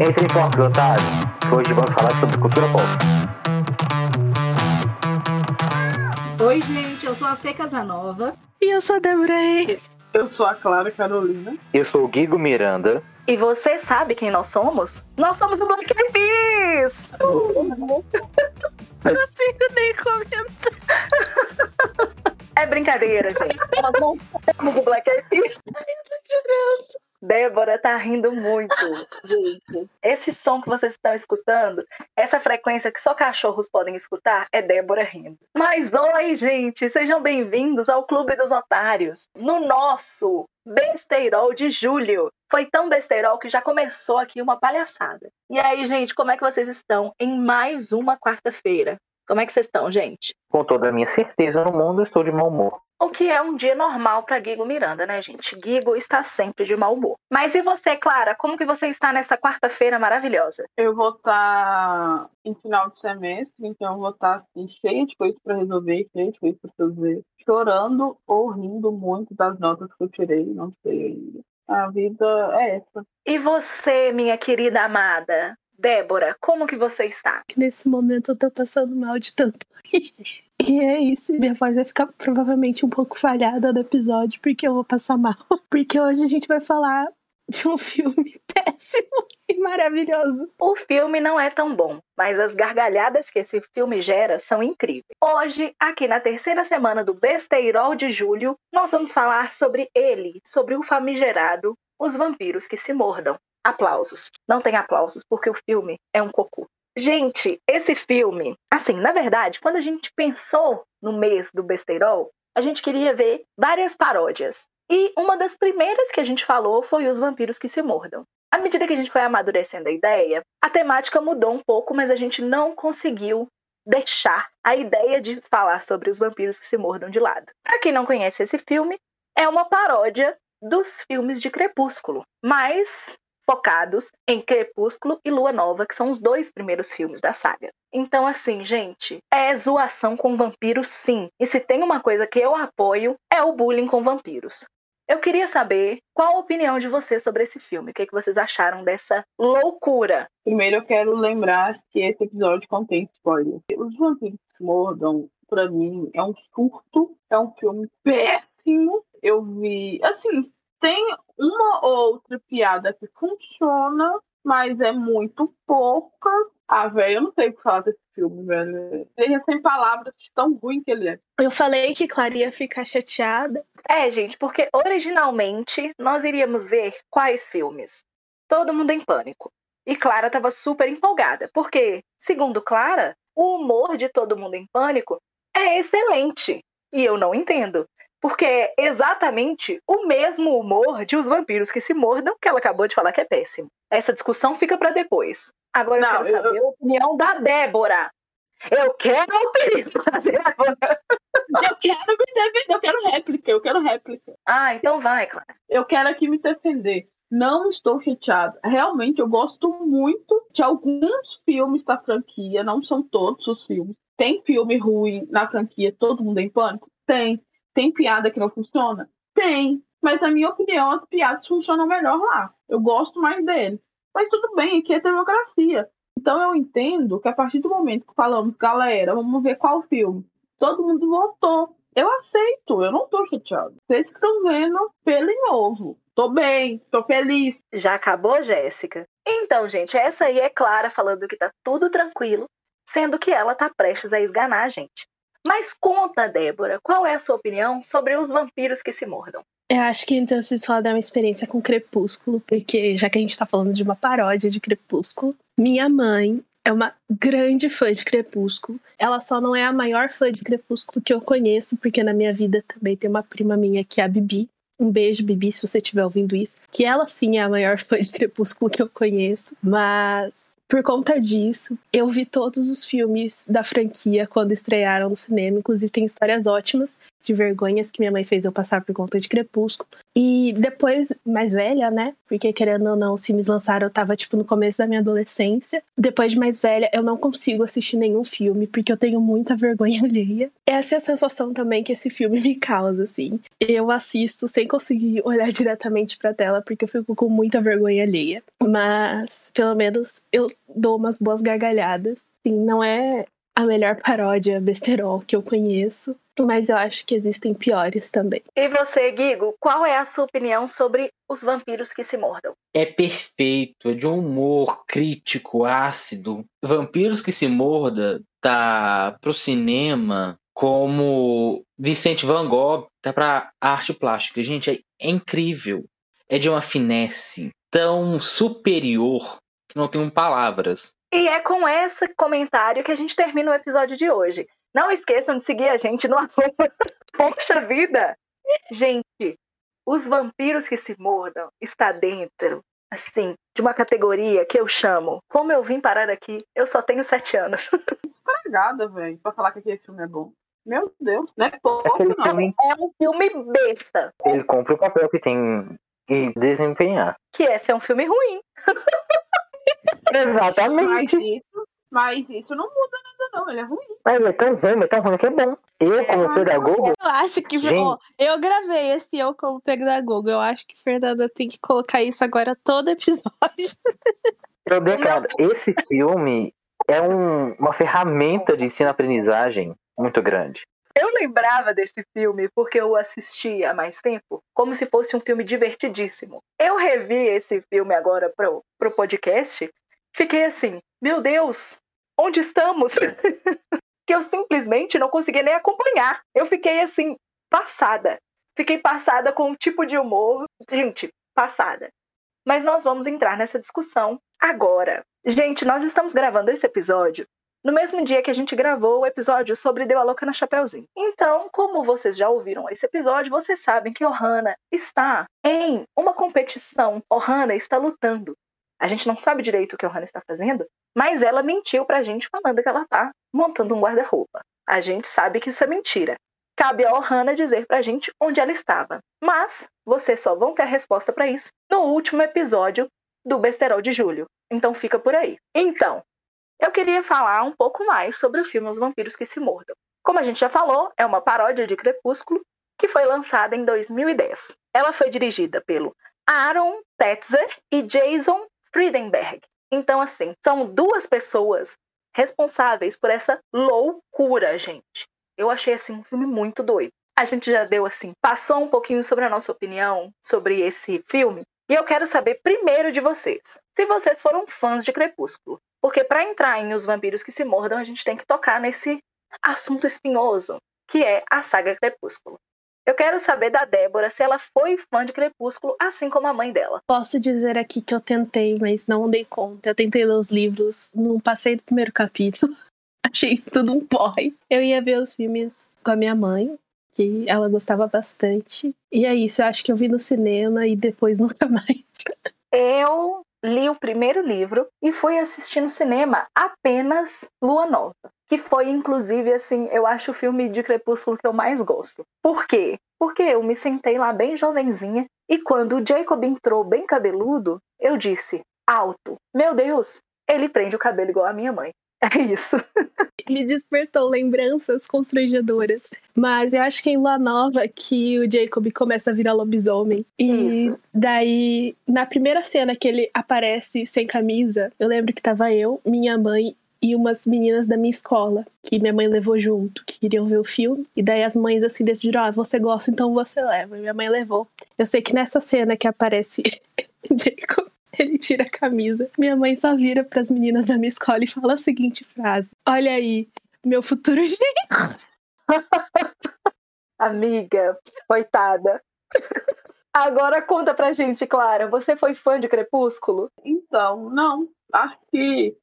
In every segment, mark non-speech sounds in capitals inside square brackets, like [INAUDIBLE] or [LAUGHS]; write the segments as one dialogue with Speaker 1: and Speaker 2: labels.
Speaker 1: Entre em Porcos Otário, que hoje vamos falar sobre cultura pop.
Speaker 2: Oi, gente, eu sou a Fê Casanova.
Speaker 3: E eu sou a Débora Reis.
Speaker 4: Eu sou a Clara Carolina.
Speaker 1: Eu sou o Guigo Miranda.
Speaker 5: E você sabe quem nós somos? Nós somos o Black Eyed Peas!
Speaker 3: Não consigo nem comentar.
Speaker 5: É brincadeira, gente. Nós não somos o Black Eyed Peas.
Speaker 3: Ai, eu tô chorando.
Speaker 5: Débora tá rindo muito, gente. Esse som que vocês estão escutando, essa frequência que só cachorros podem escutar, é Débora rindo. Mas oi, gente, sejam bem-vindos ao Clube dos Otários. No nosso besteirol de julho. Foi tão besteirol que já começou aqui uma palhaçada. E aí, gente, como é que vocês estão em mais uma quarta-feira? Como é que vocês estão, gente?
Speaker 1: Com toda a minha certeza no mundo, estou de mau humor.
Speaker 5: O que é um dia normal para Guigo Miranda, né, gente? Guigo está sempre de mau humor. Mas e você, Clara? Como que você está nessa quarta-feira maravilhosa?
Speaker 4: Eu vou estar em final de semestre, então eu vou estar assim, cheia de coisas para resolver, cheia de coisas para fazer. Chorando ou rindo muito das notas que eu tirei, não sei ainda. A vida é essa.
Speaker 5: E você, minha querida amada? Débora, como que você está?
Speaker 3: Nesse momento eu tô passando mal de tanto rir. E é isso, minha voz vai ficar provavelmente um pouco falhada no episódio, porque eu vou passar mal. [LAUGHS] Porque hoje a gente vai falar de um filme [LAUGHS] péssimo e maravilhoso.
Speaker 5: O filme não é tão bom, mas as gargalhadas que esse filme gera são incríveis. Hoje, aqui na terceira semana do Besteirol de Julho, nós vamos falar sobre ele, sobre o famigerado Os Vampiros que se Mordam. Aplausos. Não tem aplausos, porque o filme é um cocô. Gente, esse filme, assim, na verdade, quando a gente pensou no mês do Besteirol, a gente queria ver várias paródias. E uma das primeiras que a gente falou foi Os Vampiros que se Mordam. À medida que a gente foi amadurecendo a ideia, a temática mudou um pouco, mas a gente não conseguiu deixar a ideia de falar sobre os vampiros que se mordam de lado. Para quem não conhece esse filme, é uma paródia dos filmes de Crepúsculo, mas focados em Crepúsculo e Lua Nova, que são os dois primeiros filmes da saga. Então, assim, gente, é zoação com vampiros, sim. E se tem uma coisa que eu apoio, é o bullying com vampiros. Eu queria saber qual a opinião de vocês sobre esse filme. O que, é que vocês acharam dessa loucura?
Speaker 4: Primeiro eu quero lembrar que esse episódio contém spoiler. Os vampiros mordam, pra mim, é um surto, é um filme péssimo. Eu vi, assim, tem uma outra piada que funciona, mas é muito pouca. Ah, velho, eu não sei o que falar desse filme, velho. Ele é sem palavras, tão ruim que ele é.
Speaker 3: Eu falei que Clara ia ficar chateada.
Speaker 5: É, gente, porque originalmente nós iríamos ver quais filmes? Todo Mundo em Pânico. E Clara estava super empolgada, porque, segundo Clara, o humor de Todo Mundo em Pânico é excelente. E eu não entendo. Porque é exatamente o mesmo humor de Os Vampiros que se Mordam, que ela acabou de falar que é péssimo. Essa discussão fica para depois. Agora
Speaker 4: Não,
Speaker 5: eu quero
Speaker 4: eu-
Speaker 5: saber a opinião da Débora. Eu quero a opinião da Débora.
Speaker 4: Eu quero me defender, eu quero réplica, eu quero réplica.
Speaker 5: Ah, então vai, Clara.
Speaker 4: Eu quero aqui me defender. Não estou chateada. Realmente, eu gosto muito de alguns filmes da franquia, não são todos os filmes. Tem filme ruim na franquia Todo Mundo em Pânico? Tem. Tem piada que não funciona? Tem. Mas, na minha opinião, as piadas funcionam melhor lá. Eu gosto mais dele. Mas tudo bem, aqui é democracia. Então eu entendo que a partir do momento que falamos, galera, vamos ver qual filme, todo mundo votou. Eu aceito, eu não tô chateado. Vocês que estão vendo pelo em ovo. Tô bem, tô feliz.
Speaker 5: Já acabou, Jéssica? Então, gente, essa aí é Clara falando que tá tudo tranquilo, sendo que ela tá prestes a esganar a gente. Mas conta, Débora, qual é a sua opinião sobre os vampiros que se mordam?
Speaker 3: Eu acho que então eu preciso falar da minha experiência com Crepúsculo, porque já que a gente tá falando de uma paródia de Crepúsculo, minha mãe é uma grande fã de Crepúsculo. Ela só não é a maior fã de Crepúsculo que eu conheço, porque na minha vida também tem uma prima minha que é a Bibi. Um beijo, Bibi, se você estiver ouvindo isso. Que ela sim é a maior [LAUGHS] fã de Crepúsculo que eu conheço. Mas por conta disso, eu vi todos os filmes da franquia quando estrearam no cinema. Inclusive, tem histórias ótimas de vergonhas que minha mãe fez eu passar por conta de Crepúsculo. E depois, mais velha, né? Porque querendo ou não, os filmes lançaram, eu tava tipo no começo da minha adolescência. Depois de mais velha, eu não consigo assistir nenhum filme porque eu tenho muita vergonha [LAUGHS] alheia. Essa é a sensação também que esse filme me causa, assim. Eu assisto sem conseguir olhar [LAUGHS] diretamente pra tela porque eu fico com muita vergonha alheia. Mas, pelo menos, eu dou umas boas gargalhadas. Não é a melhor paródia besterol que eu conheço, mas eu acho que existem piores também.
Speaker 5: E você, Guigo, qual é a sua opinião sobre os vampiros que se mordam?
Speaker 6: É perfeito, é de um humor crítico, ácido. Vampiros que se morda tá pro cinema como Vicente Van Gogh tá pra arte plástica. Gente, é, é incrível. É de uma finesse tão superior que não tenho palavras.
Speaker 5: E é com esse comentário que a gente termina o episódio de hoje. Não esqueçam de seguir a gente no [LAUGHS] arroba Poxa Vida. Gente, os vampiros que se mordam está dentro, assim, de uma categoria que eu chamo. Como eu vim parar aqui, eu só tenho sete anos. [LAUGHS]
Speaker 4: Estragada, velho, pra falar que aquele filme é bom. Meu Deus, não é pouco,
Speaker 1: Aquele
Speaker 4: não.
Speaker 1: filme,
Speaker 5: É um filme besta,
Speaker 1: ele cumpre o papel que tem que desempenhar.
Speaker 5: que é ser um filme ruim. [LAUGHS]
Speaker 4: Mas
Speaker 1: Exatamente.
Speaker 4: isso, mas isso não muda nada, não. Ele é ruim.
Speaker 1: Mas é tão ruim, é tão ruim que é bom. Eu, como pedagogo,
Speaker 3: Eu acho que.
Speaker 1: Gente.
Speaker 3: ó, eu gravei esse Eu Como Pedagogo. Eu acho que Fernanda tem que colocar isso agora todo episódio.
Speaker 1: eu declaro, esse filme é um- uma ferramenta de ensino-aprendizagem muito grande.
Speaker 5: Eu lembrava desse filme porque eu assisti há mais tempo, como se fosse um filme divertidíssimo. Eu revi esse filme agora pro, pro podcast, fiquei assim, meu Deus, onde estamos? [LAUGHS] que eu simplesmente não conseguia nem acompanhar. Eu fiquei assim, passada. Fiquei passada com o tipo de humor. Gente, passada. Mas nós vamos entrar nessa discussão agora. Gente, nós estamos gravando esse episódio no mesmo dia que a gente gravou o episódio sobre Deu a Louca na Chapeuzinho. Então, como vocês já ouviram esse episódio, vocês sabem que Ohana está em uma competição. Ohana está lutando. A gente não sabe direito o que Ohana está fazendo, mas ela mentiu pra gente falando que ela tá montando um guarda-roupa. A gente sabe que isso é mentira. Cabe a Ohana dizer pra gente onde ela estava. Mas vocês só vão ter a resposta pra isso no último episódio do Besterol de Julho. Então fica por aí. Então, eu queria falar um pouco mais sobre o filme Os Vampiros que se Mordam. Como a gente já falou, é uma paródia de Crepúsculo que foi lançada em 2010. Ela foi dirigida pelo Aaron Tetzer e Jason Friedenberg. Então, assim, são duas pessoas responsáveis por essa loucura, gente. Eu achei assim um filme muito doido. A gente já deu assim, passou um pouquinho sobre a nossa opinião sobre esse filme, e eu quero saber primeiro de vocês, se vocês foram fãs de Crepúsculo. Porque para entrar em Os Vampiros que se Mordam, a gente tem que tocar nesse assunto espinhoso, que é a saga Crepúsculo. Eu quero saber da Débora se ela foi fã de Crepúsculo, assim como a mãe dela.
Speaker 3: Posso dizer aqui que eu tentei, mas não dei conta. Eu tentei ler os livros, não passei do primeiro capítulo. [LAUGHS] Achei tudo um porre. Eu ia ver os filmes com a minha mãe, que ela gostava bastante. E é isso, eu acho que eu vi no cinema e depois [LAUGHS] nunca mais.
Speaker 5: Eu li o primeiro livro e fui assistir no cinema apenas Lua Nova. Que foi, inclusive, assim, eu acho o filme de Crepúsculo que eu mais gosto. Por quê? Porque eu me sentei lá bem jovenzinha e quando o Jacob entrou bem cabeludo, eu disse, alto, meu Deus, ele prende o cabelo igual a minha mãe. [LAUGHS] É isso.
Speaker 3: Me despertou lembranças constrangedoras. Mas eu acho que é em Lua Nova que o Jacob começa a virar lobisomem. E
Speaker 5: Isso.
Speaker 3: daí, na primeira cena que ele aparece sem camisa, eu lembro que tava eu, minha mãe e umas meninas da minha escola, que minha mãe levou junto, que queriam ver o filme. E daí as mães assim decidiram: ah, você gosta, então você leva. E minha mãe levou. Eu sei que nessa cena que aparece [LAUGHS] Jacob. [LAUGHS] Ele tira a camisa. Minha mãe só vira pras meninas da minha escola e fala a seguinte frase: Olha aí, meu futuro [LAUGHS] genro.
Speaker 5: Amiga, coitada. Agora conta pra gente, Clara, você foi fã de Crepúsculo?
Speaker 4: Então, não. Acho que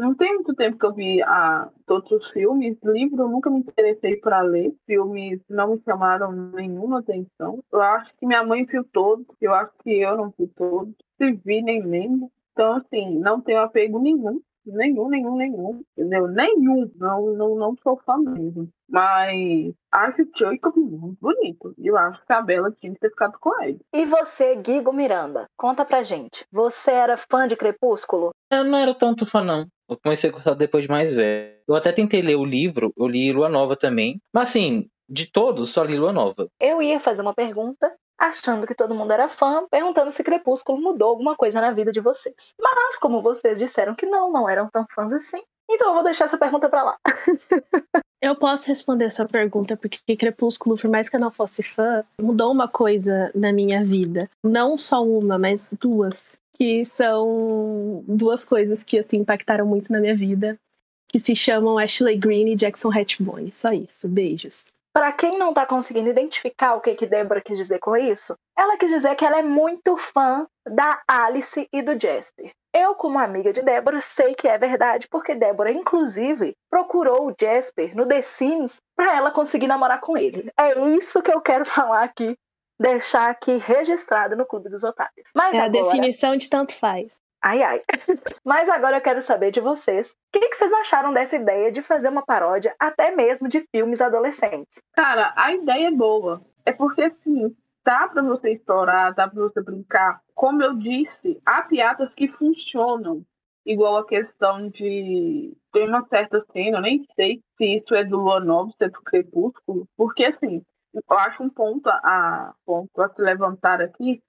Speaker 4: não tem muito tempo que eu vi a, todos os filmes. Livro eu nunca me interessei para ler. Filmes não me chamaram nenhuma atenção. Eu acho que minha mãe viu todos. Eu acho que eu não vi todos. Se vi, nem lembro. Então, assim, não tenho apego nenhum Nenhum, nenhum, nenhum. Entendeu? Nenhum. Não, não, não sou fã mesmo. Mas acho o Jacob muito bonito. E eu acho que a Bela tinha que ter ficado com ele.
Speaker 5: E você, Guigo Miranda, conta pra gente. Você era fã de Crepúsculo?
Speaker 6: Eu não era tanto fã, não. Eu comecei a gostar depois de mais velho. Eu até tentei ler o livro, eu li Lua Nova também. Mas assim, de todos, só li Lua Nova.
Speaker 5: Eu ia fazer uma pergunta, achando que todo mundo era fã, perguntando se Crepúsculo mudou alguma coisa na vida de vocês. Mas, como vocês disseram que não, não eram tão fãs assim, então eu vou deixar essa pergunta pra lá. [LAUGHS]
Speaker 3: Eu posso responder essa pergunta porque Crepúsculo, por mais que eu não fosse fã, mudou uma coisa na minha vida. Não só uma, mas duas. Que são duas coisas que assim, impactaram muito na minha vida. Que se chamam Ashley Greene e Jackson Hatchbone. Só isso. Beijos.
Speaker 5: Para quem não tá conseguindo identificar o que que Débora quis dizer com isso, ela quis dizer que ela é muito fã da Alice e do Jasper. Eu, como amiga de Débora, sei que é verdade, porque Débora, inclusive, procurou o Jasper no The Sims para ela conseguir namorar com ele. É isso que eu quero [LAUGHS] falar aqui, deixar aqui registrado no Clube dos Otários. Mas
Speaker 3: É a
Speaker 5: agora...
Speaker 3: definição de tanto faz.
Speaker 5: Ai, ai. [LAUGHS] Mas agora eu quero saber de vocês. O que, que vocês acharam dessa ideia de fazer uma paródia até mesmo de filmes adolescentes?
Speaker 4: Cara, a ideia é boa. É porque, assim, dá pra você explorar, dá pra você brincar. Como eu disse, há piadas que funcionam. Igual a questão de. Tem uma certa cena, eu nem sei se isso é do Lua Nova, se é do Crepúsculo. Porque, assim, eu acho um ponto a, ponto a se levantar aqui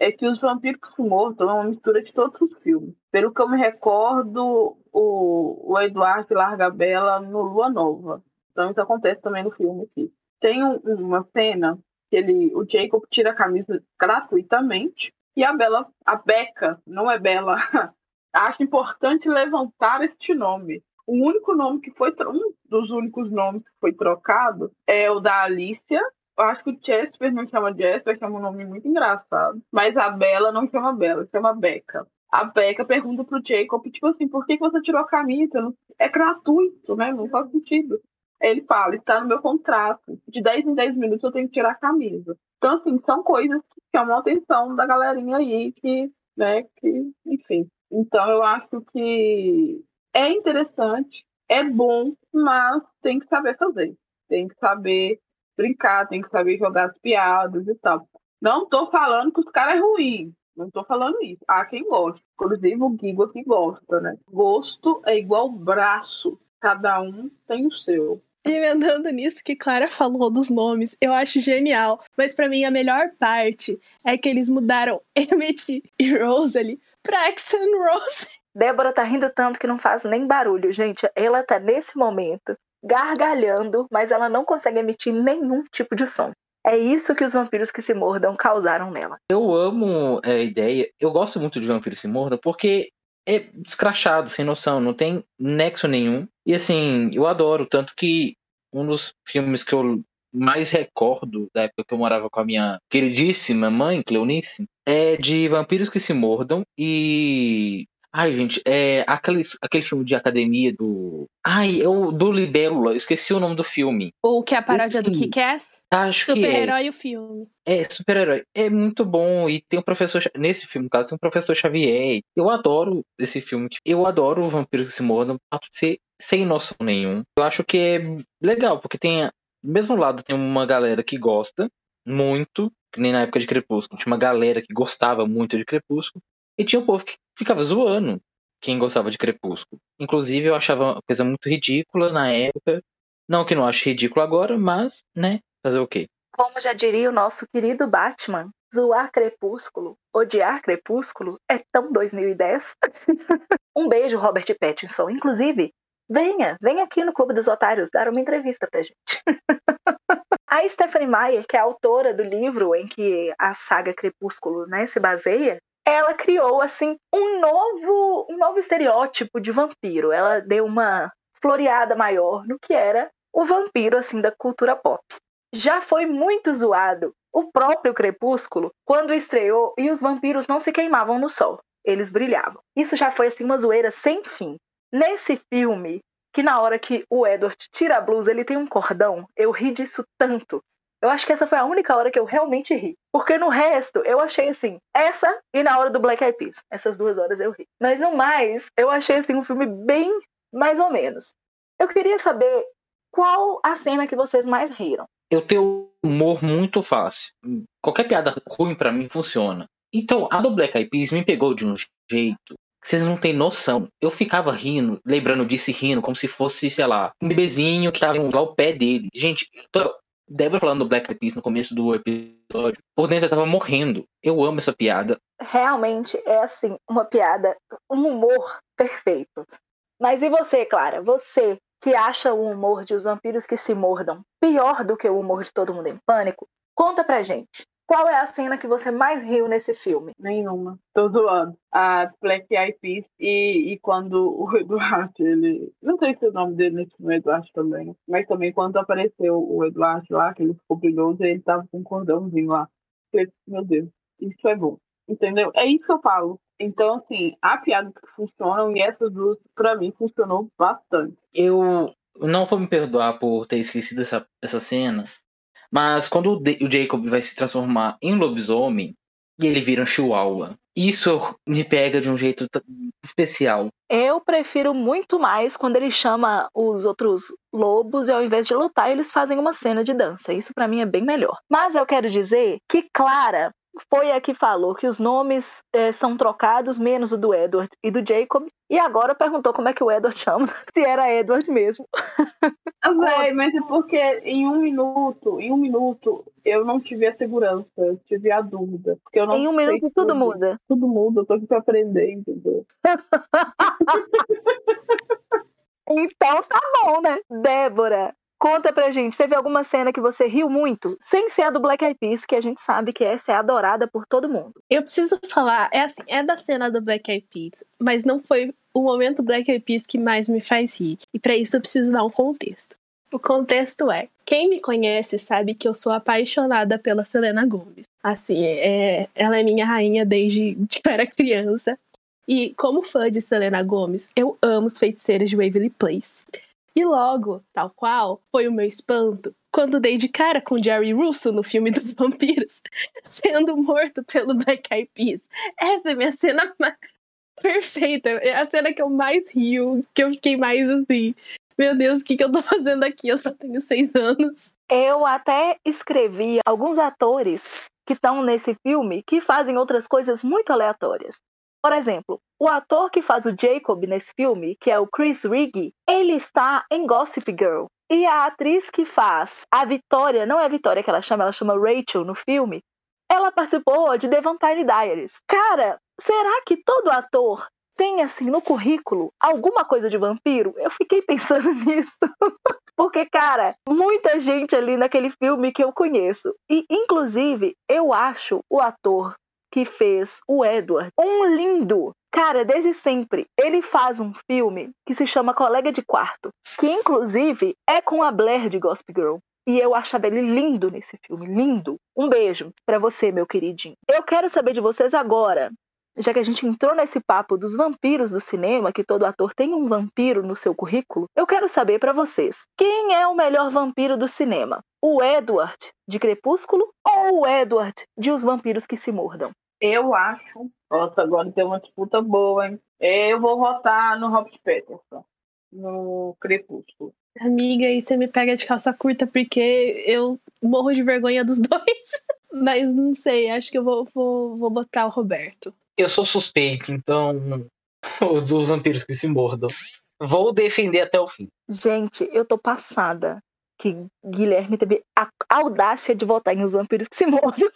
Speaker 4: é que os vampiros mordam é uma mistura de todos os filmes. Pelo que eu me recordo, o, o Eduardo larga a Bela no Lua Nova. Então isso acontece também no filme aqui. Tem um- uma cena ele, o Jacob tira a camisa gratuitamente e a Bela, a Beca, não é Bela, [LAUGHS] acha importante levantar este nome. O único nome que foi, um dos únicos nomes que foi trocado é o da Alicia, eu acho que o Jasper não chama Jasper, que é um nome muito engraçado. Mas a Bela não chama Bela, chama Becca. A Becca pergunta pro Jacob, tipo assim, por que, que você tirou a camisa? É gratuito, né? Não faz sentido. Ele fala, está no meu contrato. De 10 em 10 minutos eu tenho que tirar a camisa. Então, assim, são coisas que chamam a atenção da galerinha aí, que, né, que, enfim. Então, eu acho que é interessante, é bom, mas tem que saber fazer. Tem que saber brincar, tem que saber jogar as piadas e tal. Não tô falando que os caras é ruim. Não tô falando isso. Há quem gosta. Inclusive o Gigo aqui gosta, né? Gosto é igual braço. Cada um tem o seu.
Speaker 3: E emendando nisso que Clara [LAUGHS] falou dos nomes, eu acho genial. Mas pra mim a melhor parte é que eles mudaram [LAUGHS] Emmett e Rosalie pra and Rose.
Speaker 5: Débora tá rindo tanto que não faz nem barulho, gente. Ela tá nesse momento gargalhando, mas ela não consegue emitir nenhum tipo de som. É isso que os vampiros que se mordam causaram nela.
Speaker 6: Eu amo é, a ideia. Eu gosto muito de Vampiro se Morda porque é descrachado, sem noção, não tem nexo nenhum. E assim, eu adoro, tanto que um dos filmes que eu mais recordo da época que eu morava com a minha queridíssima mãe, Cleonice, é de Vampiros que se Mordam e. Ai, gente, é aquele, aquele filme de academia do. Ai, é o do Libélula, eu esqueci o nome do filme.
Speaker 3: Ou que é a paródia do. Kick-Ass.
Speaker 6: Acho que é.
Speaker 3: Super-herói e o filme.
Speaker 6: É, super-herói. É muito bom. E tem o professor. Nesse filme, no caso, tem o professor Xavier. Eu adoro esse filme. Eu adoro o Vampiros que se mordam, ser sem noção nenhum. Eu acho que é legal, porque tem. Do mesmo lado, tem uma galera que gosta muito, que nem na época de Crepúsculo. Tinha uma galera que gostava muito de Crepúsculo. E tinha um povo que ficava zoando quem gostava de Crepúsculo. Inclusive, eu achava uma coisa muito ridícula na época. Não que não ache ridículo agora, mas, né? Fazer o quê?
Speaker 5: Como já diria o nosso querido Batman, zoar Crepúsculo, odiar Crepúsculo é tão 2010. [LAUGHS] um beijo, Robert Pattinson. Inclusive, venha, venha aqui no Clube dos Otários dar uma entrevista pra gente. [LAUGHS] a Stephanie Meyer, que é a autora do livro em que a saga Crepúsculo né, se baseia, ela criou assim um novo, um novo estereótipo de vampiro. Ela deu uma floreada maior no que era o vampiro assim da cultura pop já foi muito zoado o próprio Crepúsculo quando estreou e os vampiros não se queimavam no sol, eles brilhavam. Isso já foi assim uma zoeira sem fim. Nesse filme, que na hora que o Edward tira a blusa, ele tem um cordão, eu ri disso tanto. Eu acho que essa foi a única hora que eu realmente ri. Porque no resto, eu achei assim, essa e na hora do Black Eyed Peas. Essas duas horas eu ri. Mas no mais, eu achei assim um filme bem mais ou menos. Eu queria saber qual a cena que vocês mais riram.
Speaker 6: Eu tenho humor muito fácil. Qualquer piada ruim para mim funciona. Então, a do Black Eyed Peas me pegou de um jeito que vocês não têm noção. Eu ficava rindo, lembrando disso e rindo, como se fosse, sei lá, um bebezinho que tava lá ao pé dele. Gente, tô... Débora falando do Black Eyed Peas no começo do episódio, por dentro eu tava morrendo. Eu amo essa piada.
Speaker 5: Realmente é assim, uma piada, um humor perfeito. Mas e você, Clara? Você que acha o humor de Os Vampiros que se Mordam pior do que o humor de Todo Mundo em Pânico, conta pra gente. Qual é a cena que você mais riu nesse filme?
Speaker 4: Nenhuma. Tô zoando. A Black Eyed Peas e, e quando o [LAUGHS] Eduardo, ele... Não sei se é o nome dele nesse filme, Eduardo também. Mas também quando apareceu o Eduardo lá, que ele ficou brilhoso, ele tava com um cordãozinho lá. Falei, meu Deus, isso é bom. Entendeu? É isso que eu falo. Então, assim, há piadas que funcionam e essas duas, pra mim, funcionou bastante.
Speaker 6: Eu não vou me perdoar por ter esquecido essa, essa cena, mas quando o, o Jacob vai se transformar em lobisomem e ele vira um chihuahua, isso me pega de um jeito especial.
Speaker 5: Eu prefiro muito mais quando ele chama os outros lobos e ao invés de lutar, eles fazem uma cena de dança. Isso para mim é bem melhor. Mas eu quero dizer que Clara foi a que falou que os nomes é, são trocados, menos o do Edward e do Jacob. E agora perguntou como é que o Edward chama, [LAUGHS] se era Edward mesmo.
Speaker 4: Véi, mas é porque em um minuto, em um minuto, eu não tive a segurança, eu tive a dúvida. Porque eu não
Speaker 5: em um minuto tudo, tudo muda.
Speaker 4: Tudo muda, eu tô aqui pra aprender, entendeu? [LAUGHS]
Speaker 5: então tá bom, né? Débora, Conta pra gente, teve alguma cena que você riu muito, sem ser a do Black Eyed Peas, que a gente sabe que essa é adorada por todo mundo.
Speaker 3: Eu preciso falar, é assim, é da cena do Black Eyed Peas, mas não foi o momento Black Eyed Peas que mais me faz rir. E para isso eu preciso dar um contexto. O contexto é: quem me conhece sabe que eu sou apaixonada pela Selena Gomez. Assim, é, ela é minha rainha desde [LAUGHS] que eu era criança. E como fã de Selena Gomez, eu amo os feiticeiros de Waverly Place. E logo, tal qual, foi o meu espanto quando dei de cara com Jerry Russo no filme dos [LAUGHS] vampiros, sendo morto pelo Black Eyed Peas. Essa é minha cena mais perfeita. É a cena que eu mais rio, que eu fiquei mais assim. Meu Deus, o que, que eu tô fazendo aqui? Eu só tenho seis anos.
Speaker 5: Eu até escrevi alguns atores que estão nesse filme que fazem outras coisas muito aleatórias. Por exemplo, o ator que faz o Jacob nesse filme, que é o Chris Rigg, ele está em Gossip Girl. E a atriz que faz a Vitória, não é a Vitória que ela chama, ela chama Rachel no filme, ela participou de The Vampire Diaries. Cara, será que todo ator tem, assim, no currículo alguma coisa de vampiro? Eu fiquei pensando [LAUGHS] nisso. Porque, cara, muita gente ali naquele filme que eu conheço. E, inclusive, eu acho o ator que fez o Edward. Um lindo. Cara, desde sempre, ele faz um filme que se chama Colega de Quarto, que inclusive é com a Blair de Gospel Girl. E eu achava ele lindo nesse filme, lindo. Um beijo para você, meu queridinho. Eu quero saber de vocês agora, já que a gente entrou nesse papo dos vampiros do cinema, que todo ator tem um vampiro no seu currículo, eu quero saber para vocês, quem é o melhor vampiro do cinema? O Edward de Crepúsculo ou o Edward de Os Vampiros que se Mordam?
Speaker 4: Eu acho. Nossa, agora tem uma disputa boa, hein? Eu vou votar no Robert Patterson, no Crepúsculo.
Speaker 3: Amiga, aí você me pega de calça curta porque eu morro de vergonha dos [LAUGHS] dois. Mas não sei, acho que eu vou, vou, vou botar o Roberto.
Speaker 6: Eu sou suspeito, então. [LAUGHS] Os dos vampiros que se mordam. Vou defender até o fim.
Speaker 5: Gente, eu tô passada que Guilherme teve a audácia de votar em Os Vampiros que se Mordam.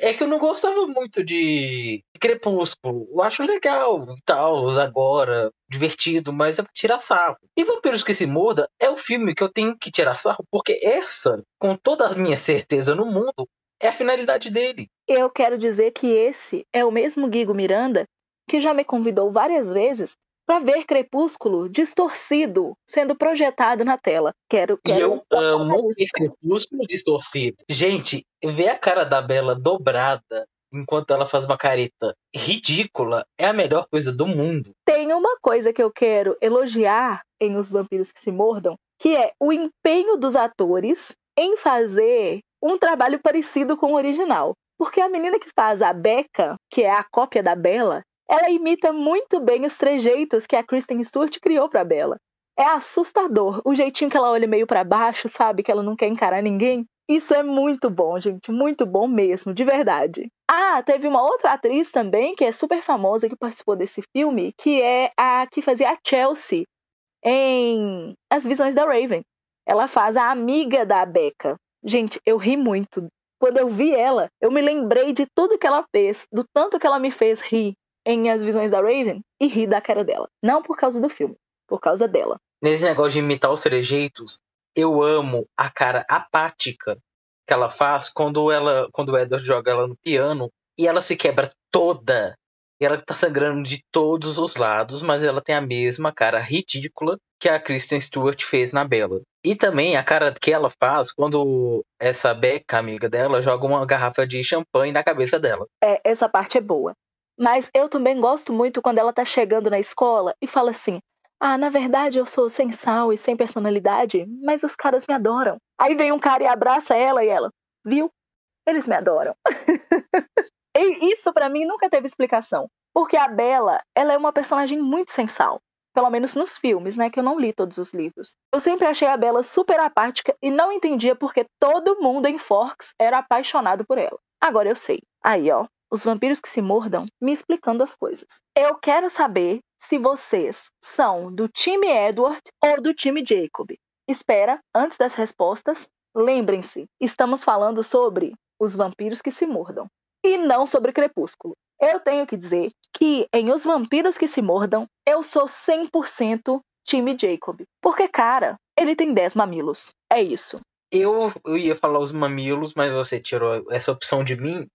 Speaker 6: É que eu não gostava muito de Crepúsculo. Eu acho legal e tal, agora, divertido, mas é pra tirar sarro. E Vampiros que se Morda é o filme que eu tenho que tirar sarro, porque essa, com toda a minha certeza no mundo, é a finalidade dele.
Speaker 5: Eu quero dizer que esse é o mesmo Guigo Miranda que já me convidou várias vezes para ver Crepúsculo distorcido sendo projetado na tela. Quero, quero
Speaker 6: e eu amo ver Crepúsculo distorcido. Gente, ver a cara da Bela dobrada enquanto ela faz uma careta ridícula é a melhor coisa do mundo.
Speaker 5: Tem uma coisa que eu quero elogiar em Os Vampiros que se Mordam, que é o empenho dos atores em fazer um trabalho parecido com o original. Porque a menina que faz a Becca, que é a cópia da Bella, ela imita muito bem os trejeitos que a Kristen Stewart criou para Bella. É assustador o jeitinho que ela olha meio para baixo, sabe? Que ela não quer encarar ninguém. Isso é muito bom, gente. Muito bom mesmo, de verdade. Ah, teve uma outra atriz também que é super famosa que participou desse filme, que é a que fazia a Chelsea em As Visões da Raven. Ela faz a amiga da Becca. Gente, eu ri muito. Quando eu vi ela, eu me lembrei de tudo que ela fez, do tanto que ela me fez rir em As Visões da Raven e ri da cara dela. Não por causa do filme, por causa dela.
Speaker 6: Nesse negócio de imitar os trejeitos, eu amo a cara apática que ela faz quando ela quando o Edward joga ela no piano e ela se quebra toda e ela tá sangrando de todos os lados, mas ela tem a mesma cara ridícula que a Kristen Stewart fez na Bella. E também a cara que ela faz quando essa Becca, amiga dela, joga uma garrafa de champanhe na cabeça dela.
Speaker 5: É, essa parte é boa. Mas eu também gosto muito quando ela tá chegando na escola e fala assim: Ah, na verdade eu sou sem sal e sem personalidade, mas os caras me adoram. Aí vem um cara e abraça ela e ela, viu? Eles me adoram. [LAUGHS] E isso para mim nunca teve explicação. Porque a Bella, ela é uma personagem muito sensal. Pelo menos nos filmes, né? Que eu não li todos os livros. Eu sempre achei a Bella super apática e não entendia porque todo mundo em Forks era apaixonado por ela. Agora eu sei. Aí, ó, os vampiros que se mordam me explicando as coisas. Eu quero saber se vocês são do time Edward ou do time Jacob. Espera, antes das respostas, lembrem-se, estamos falando sobre os vampiros que se mordam e não sobre Crepúsculo. Eu tenho que dizer que em Os Vampiros que se Mordam, eu sou 100% time Jacob. Porque, cara, ele tem 10 mamilos. É isso.
Speaker 6: Eu, eu ia falar os mamilos, mas você tirou essa opção de mim.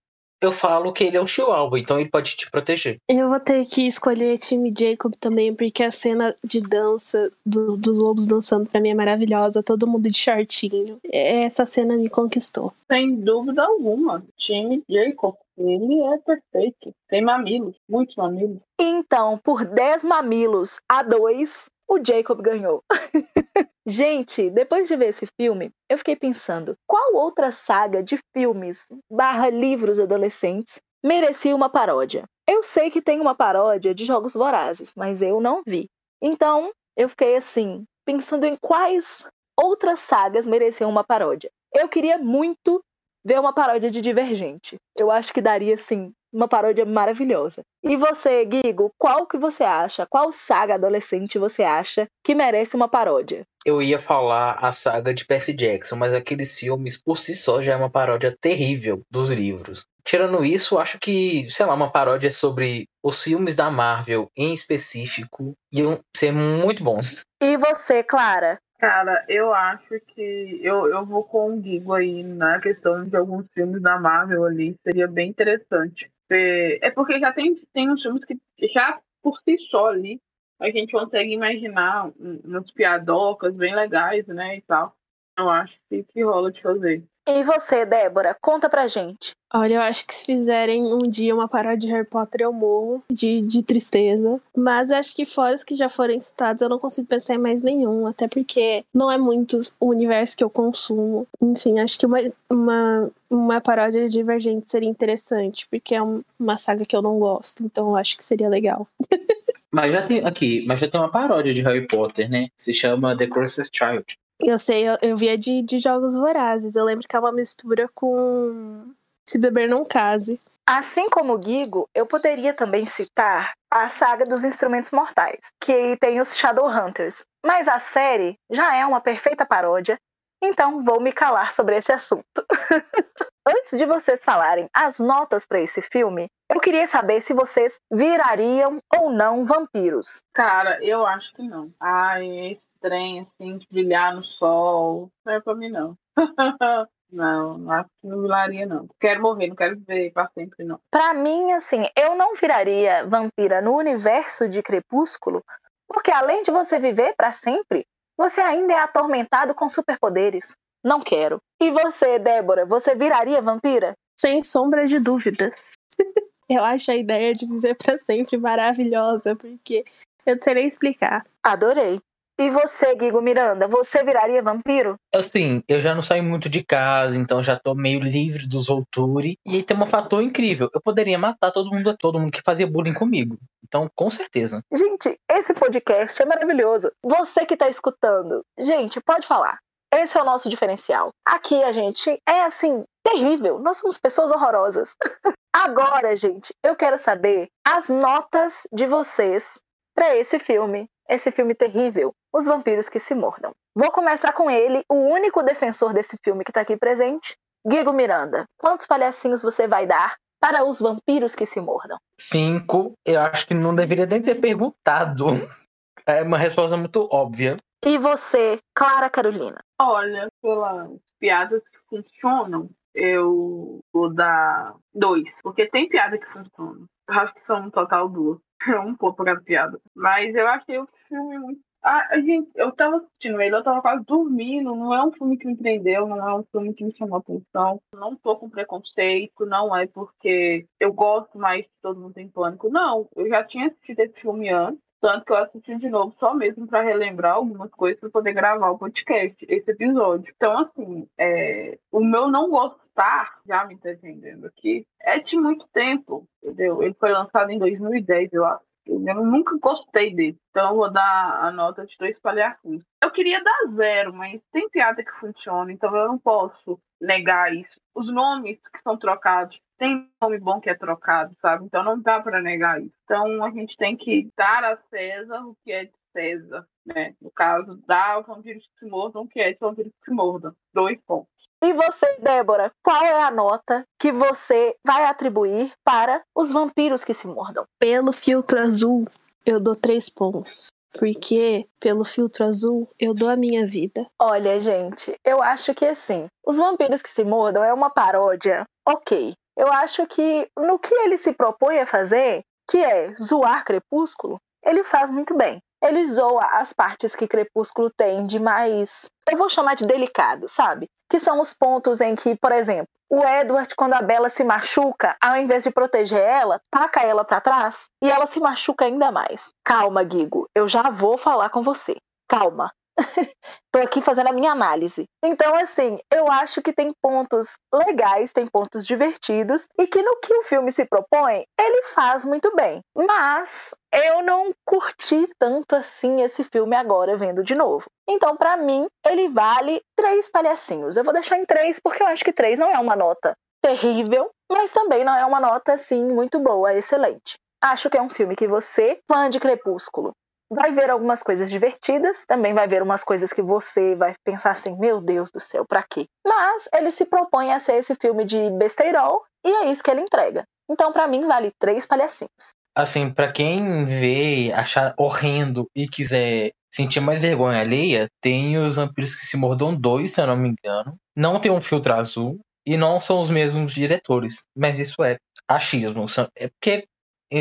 Speaker 6: Eu falo que ele é um chihuahua, então ele pode te proteger.
Speaker 3: Eu vou ter que escolher time Jacob também, porque a cena de dança do- dos lobos dançando pra mim é maravilhosa, todo mundo de shortinho. Essa cena me conquistou.
Speaker 4: Sem dúvida alguma. Time Jacob, ele é perfeito. Tem mamilos, muitos mamilos.
Speaker 5: Então, por 10 mamilos a 2, o Jacob ganhou. [LAUGHS] Gente, depois de ver esse filme, eu fiquei pensando, qual outra saga de filmes barra livros adolescentes merecia uma paródia? Eu sei que tem uma paródia de Jogos Vorazes, mas eu não vi. Então, eu fiquei assim, pensando em quais outras sagas mereciam uma paródia. Eu queria muito ver uma paródia de Divergente. Eu acho que daria, assim, uma paródia maravilhosa. E você, Guigo, qual que você acha? Qual saga adolescente você acha que merece uma paródia?
Speaker 6: Eu ia falar a saga de Percy Jackson, mas aqueles filmes por si só já é uma paródia terrível dos livros. Tirando isso, acho que, sei lá, uma paródia sobre os filmes da Marvel em específico iam ser muito bons.
Speaker 5: E você, Clara?
Speaker 4: Cara, eu acho que eu, eu vou com o Gigo aí na questão de alguns filmes da Marvel ali. Seria bem interessante. É, porque já tem, tem uns filmes que já por si só ali a gente consegue imaginar um- umas piadocas bem legais, né? E tal. Eu acho que, que rola de fazer.
Speaker 5: E você, Débora? Conta pra gente.
Speaker 3: Olha, eu acho que se fizerem um dia uma paródia de Harry Potter, eu morro de, de tristeza. Mas acho que fora os que já foram citados, eu não consigo pensar em mais nenhum. Até porque não é muito o universo que eu consumo. Enfim, acho que uma, uma, uma paródia de Divergente seria interessante. Porque é um- uma saga que eu não gosto. Então eu acho que seria legal. [LAUGHS]
Speaker 6: Mas já tem aqui, mas já tem uma paródia de Harry Potter, né? Se chama The Cursed Child.
Speaker 3: Eu sei, eu, eu via de, de Jogos Vorazes. Eu lembro que é uma mistura com Se Beber Não Case.
Speaker 5: Assim como o Gigo, eu poderia também citar a saga dos Instrumentos Mortais, que tem os Shadowhunters. Mas a série já é uma perfeita paródia, então vou me calar sobre esse assunto. [LAUGHS] Antes de vocês falarem as notas para esse filme, eu queria saber se vocês virariam ou não vampiros.
Speaker 4: Cara, eu acho que não. Ai, trem, assim, brilhar no sol, não é pra mim, não. [LAUGHS] não, não acho que não vilaria, não. Quero morrer, não quero viver pra sempre, não.
Speaker 5: Pra mim, assim, eu não viraria vampira no universo de Crepúsculo, porque além de você viver pra sempre, você ainda é atormentado com superpoderes. Não quero. E você, Débora, você viraria vampira?
Speaker 3: Sem sombra de dúvidas. [LAUGHS] eu acho a ideia de viver pra sempre maravilhosa, porque eu não sei nem explicar.
Speaker 5: Adorei. E você, Guigo Miranda, você viraria vampiro?
Speaker 6: Assim, eu já não saio muito de casa, então já tô meio livre dos Volturi. E aí tem um fator incrível. Eu poderia matar todo mundo, todo mundo que fazia bullying comigo. Então, com certeza.
Speaker 5: Gente, esse podcast é maravilhoso. Você que tá escutando, gente, pode falar. Esse é o nosso diferencial. Aqui a gente é assim, terrível. Nós somos pessoas horrorosas. [LAUGHS] Agora, gente, eu quero saber as notas de vocês para esse filme. Esse filme terrível, Os Vampiros que se Mordam. Vou começar com ele, o único defensor desse filme que tá aqui presente, Guigo Miranda. Quantos palhacinhos você vai dar para os vampiros que se mordam?
Speaker 6: Cinco, eu acho que não deveria nem ter perguntado. [LAUGHS] É uma resposta muito óbvia.
Speaker 5: E você, Clara Carolina?
Speaker 4: Olha, pelas piadas que funcionam, eu vou dar dois. Porque tem piada que funciona. Que no total duas. [LAUGHS] um pouco pra piada. Mas eu achei o filme muito. Ah, gente, eu tava assistindo ele, eu tava quase dormindo. Não é um filme que me prendeu, não é um filme que me chamou atenção. Não tô com preconceito, não é porque eu gosto mais de Todo Mundo Tem Pânico. Não, eu já tinha assistido esse filme antes. Tanto que eu assisti de novo só mesmo para relembrar algumas coisas para poder gravar o podcast, esse episódio. Então, assim, é, o meu não gostar, já me tá entendendo aqui, é de muito tempo, entendeu? Ele foi lançado em 2010, eu acho. Eu nunca gostei dele. Então eu vou dar a nota de dois palhaços. Eu queria dar zero, mas tem piada que funciona, então eu não posso negar isso. Os nomes que são trocados, tem nome bom que é trocado, sabe? Então não dá para negar isso. Então a gente tem que dar a César o que é de César, né? No caso, dar aos vampiros que se mordam o que é de vampiros que se mordam. Dois pontos.
Speaker 5: E você, Débora, qual é a nota que você vai atribuir para os vampiros que se mordam?
Speaker 3: Pelo filtro azul, eu dou três pontos. Porque pelo filtro azul eu dou a minha vida.
Speaker 5: Olha, gente, eu acho que assim, os vampiros que se mordam é uma paródia, ok. Eu acho que no que ele se propõe a fazer, que é zoar Crepúsculo, ele faz muito bem. Ele zoa as partes que Crepúsculo tem de mais, eu vou chamar de delicado, sabe? Que são os pontos em que, por exemplo, o Edward, quando a Bella se machuca, ao invés de proteger ela, taca ela para trás e ela se machuca ainda mais. Calma, Guigo, eu já vou falar com você. Calma. [LAUGHS] Tô aqui fazendo a minha análise. Então, assim, eu acho que tem pontos legais, tem pontos divertidos, e que no que o filme se propõe, ele faz muito bem. Mas eu não curti tanto assim esse filme agora vendo de novo. Então, para mim, ele vale três palhacinhos. Eu vou deixar em três, porque eu acho que três não é uma nota terrível, mas também não é uma nota assim muito boa, excelente. Acho que é um filme que você, fã de Crepúsculo, vai ver algumas coisas divertidas, também vai ver umas coisas que você vai pensar assim, meu Deus do céu, pra quê? Mas ele se propõe a ser esse filme de besteirol e é isso que ele entrega. Então, para mim, vale três palhacinhos.
Speaker 6: Assim, para quem vê, achar horrendo e quiser sentir mais vergonha alheia, tem os vampiros que se mordam dois, se eu não me engano. Não tem um filtro azul e não são os mesmos diretores. Mas isso é achismo. É porque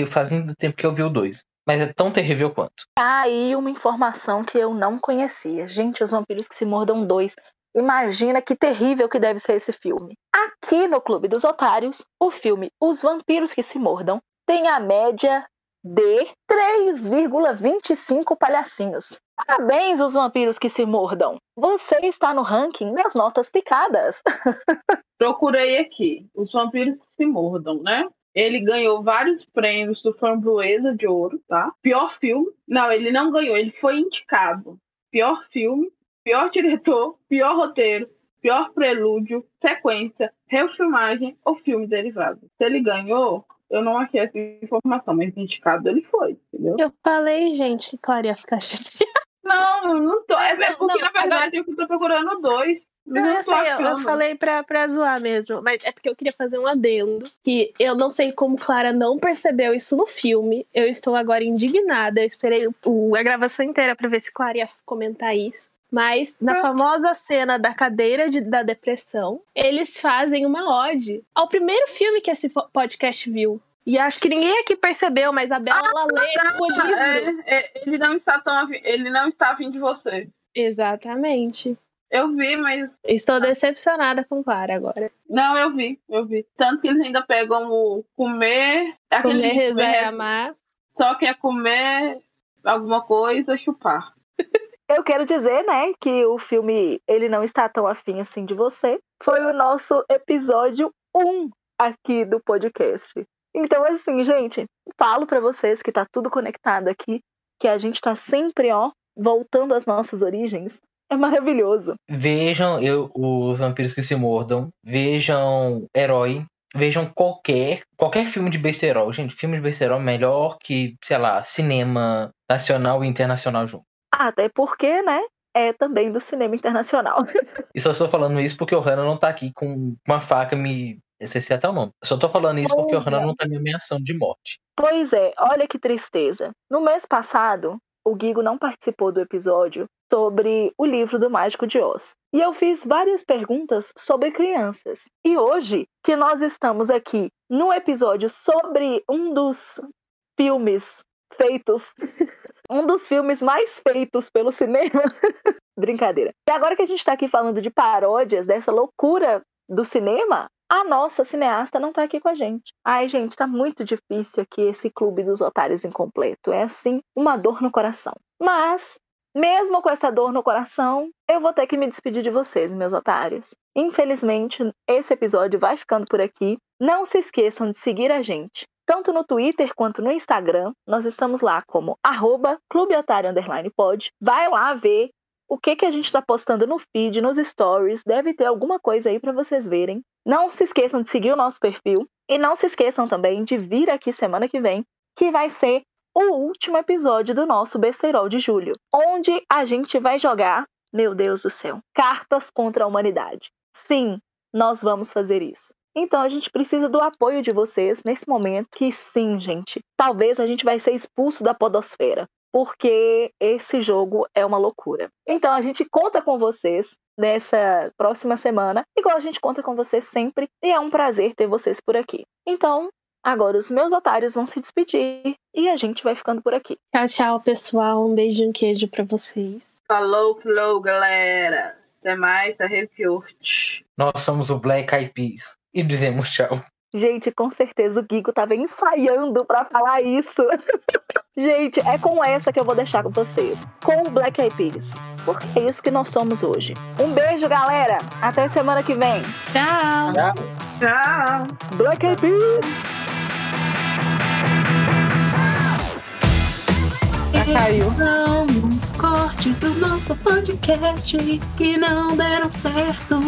Speaker 6: faz muito tempo que eu vi o dois mas é tão terrível quanto.
Speaker 5: Tá aí uma informação que eu não conhecia. Gente, os vampiros que se mordam dois. Imagina que terrível que deve ser esse filme. Aqui no Clube dos Otários, o filme Os Vampiros que se Mordam tem a média de 3,25 palhacinhos. Parabéns, os vampiros que se mordam. Você está no ranking das notas picadas. [LAUGHS]
Speaker 4: Procurei aqui. Os vampiros que se mordam, né? Ele ganhou vários prêmios do Framboesa de Ouro, tá? Pior filme. Não, ele não ganhou, ele foi indicado. Pior filme, pior diretor, pior roteiro, pior prelúdio, sequência, refilmagem ou filme derivado. Se ele ganhou, eu não achei essa informação, mas indicado ele foi, entendeu?
Speaker 3: Eu falei, gente, que as caixas.
Speaker 4: Não, não tô. É porque, não, na verdade, agora... eu tô procurando dois.
Speaker 3: Não, eu sei, eu, eu, falei pra, pra zoar mesmo, mas é porque eu queria fazer um adendo. Que eu não sei como Clara não percebeu isso no filme. Eu estou agora indignada. Eu esperei o, a gravação inteira pra ver se Clara ia comentar isso. Mas na famosa cena da cadeira de, da depressão, eles fazem uma ode ao primeiro filme que esse podcast viu. E acho que ninguém aqui percebeu, mas a Bela ah, lê
Speaker 4: não, o livro. É, é, ele não está tão ele não está afim de você.
Speaker 3: Exatamente.
Speaker 4: Eu vi, mas.
Speaker 3: Estou decepcionada com Clara agora.
Speaker 4: Não, eu vi, eu vi. Tanto que eles ainda pegam o comer.
Speaker 3: Comer, rezar e amar.
Speaker 4: Só que é comer alguma coisa, chupar.
Speaker 5: eu quero dizer, né, que o filme ele não está tão afim assim de você. Foi o nosso episódio 1 aqui do podcast. Então, assim, gente, falo para vocês que tá tudo conectado aqui, que a gente tá sempre, ó, voltando às nossas origens. É maravilhoso.
Speaker 6: Vejam eu, os vampiros que se mordam. Vejam Herói. Vejam qualquer qualquer filme de besterol. Gente, filme de besterol é melhor que, sei lá, cinema nacional e internacional junto.
Speaker 5: Até porque, né? É também do cinema internacional. [LAUGHS]
Speaker 6: E só estou falando isso porque o Hannah não tá aqui com uma faca me. Esqueci até o nome. Só tô falando isso porque o
Speaker 5: Olha.
Speaker 6: Hannah não tá me ameaçando de morte.
Speaker 5: Pois é, olha que tristeza. No mês passado, o Guigo não participou do episódio sobre o livro do Mágico de Oz. E eu fiz várias perguntas sobre crianças. E hoje, que nós estamos aqui no episódio sobre um dos filmes feitos, [LAUGHS] um dos filmes mais feitos pelo cinema. [LAUGHS] Brincadeira. E agora que a gente tá aqui falando de paródias, dessa loucura do cinema, a nossa cineasta não tá aqui com a gente. Ai, gente, tá muito difícil aqui esse clube dos otários incompleto. É assim, uma dor no coração. Mas, mesmo com essa dor no coração, eu vou ter que me despedir de vocês, meus otários. Infelizmente, esse episódio vai ficando por aqui. Não se esqueçam de seguir a gente. Tanto no Twitter quanto no Instagram, nós estamos lá como arroba Clube Otário Underline Pod. Vai lá ver o que, que a gente está postando no feed, nos stories. Deve ter alguma coisa aí para vocês verem. Não se esqueçam de seguir o nosso perfil. E não se esqueçam também de vir aqui semana que vem, que vai ser o último episódio do nosso Besteirol de Julho, onde a gente vai jogar, meu Deus do céu, cartas contra a humanidade. Sim, nós vamos fazer isso. Então a gente precisa do apoio de vocês nesse momento, que sim, gente, talvez a gente vai ser expulso da podosfera, porque esse jogo é uma loucura. Então a gente conta com vocês nessa próxima semana, igual a gente conta com vocês sempre, e é um prazer ter vocês por aqui. Então, agora os meus otários vão se despedir e a gente vai ficando por aqui.
Speaker 3: Tchau, tchau, pessoal. Um beijo e um queijo pra vocês.
Speaker 4: Falou, falou, galera. Até mais, arrepiou-te.
Speaker 6: Nós somos o Black Eyed Peas. E dizemos tchau.
Speaker 5: Gente, com certeza o Guigo tava ensaiando pra falar isso. [LAUGHS] Gente, é com essa que eu vou deixar com vocês. Com o Black Eyed Peas. Porque é isso que nós somos hoje. Um beijo, galera. Até semana que vem.
Speaker 3: Tchau!
Speaker 6: Tchau.
Speaker 4: Tchau.
Speaker 5: Black Eyed Peas.
Speaker 3: Já caiu.
Speaker 2: São os cortes do nosso podcast que não deram certo.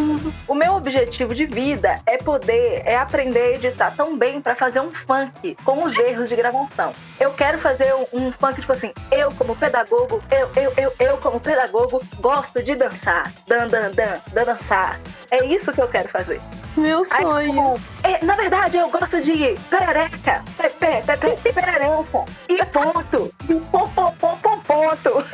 Speaker 5: O meu objetivo de vida é poder, é aprender a editar tão bem pra fazer um funk com os erros de gravação. Eu quero fazer um, um funk tipo assim, eu como pedagogo, eu, eu, eu, eu como pedagogo gosto de dançar, dan, dan, dan, dan, dançar. É isso que eu quero fazer.
Speaker 3: Meu
Speaker 5: Aí,
Speaker 3: sonho.
Speaker 5: tipo, é, na verdade, eu gosto de perereca, pepe, pepe, perereca, e ponto, e pom, pom, pom, ponto.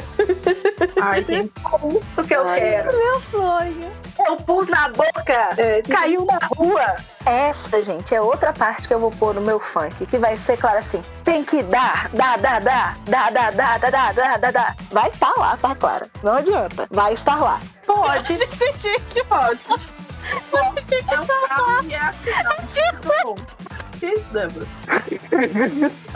Speaker 4: Ai, gente.
Speaker 5: Isso que eu
Speaker 4: Ai.
Speaker 5: quero.
Speaker 3: Meu sonho.
Speaker 5: Eu pus na boca,
Speaker 4: É,
Speaker 5: caiu na rua. Essa, gente, é outra parte que eu vou pôr no meu funk, que vai ser, claro, assim, tem que dar, dá, dá, dá, dá, dá, dá, dá, dá, dá, dá, dá. Vai estar lá, tá, Clara? Não adianta. Vai estar lá. Pode.
Speaker 3: que
Speaker 4: pode. É um carro e é a final. Muito bom. Que isso, Débora?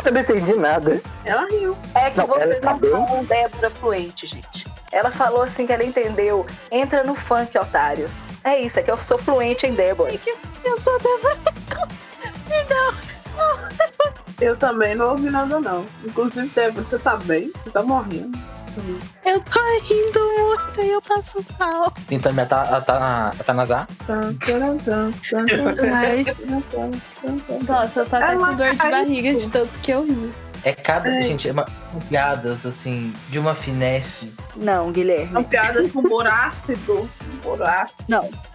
Speaker 1: Eu não entendi nada.
Speaker 4: Ela riu.
Speaker 5: É que
Speaker 1: Não,
Speaker 5: vocês não
Speaker 1: bem.
Speaker 5: falam Débora fluente, gente. Ela falou assim que ela entendeu. Entra no funk, otários. É isso, é que eu sou fluente em Débora.
Speaker 3: Eu sou Débora. [LAUGHS] Perdão. [LAUGHS]
Speaker 4: Eu também não ouvi nada, não. Inclusive, Débora, você tá bem? Você tá morrendo.
Speaker 3: Eu tô rindo muito e eu passo mal.
Speaker 6: Tentando me ata- ata- atanasar.
Speaker 4: Tan, taran, tan, tan, tan,
Speaker 3: Ai,
Speaker 4: tan, tan, tan, tan.
Speaker 3: nossa, eu tô até
Speaker 4: Ela
Speaker 3: com dor de barriga de tanto que eu ri.
Speaker 6: É cada.
Speaker 4: Ai.
Speaker 6: Gente, é uma, são piadas, assim, de uma finesse.
Speaker 5: Não, Guilherme.
Speaker 4: São piadas com humor ácido. Humor ácido.
Speaker 5: Não.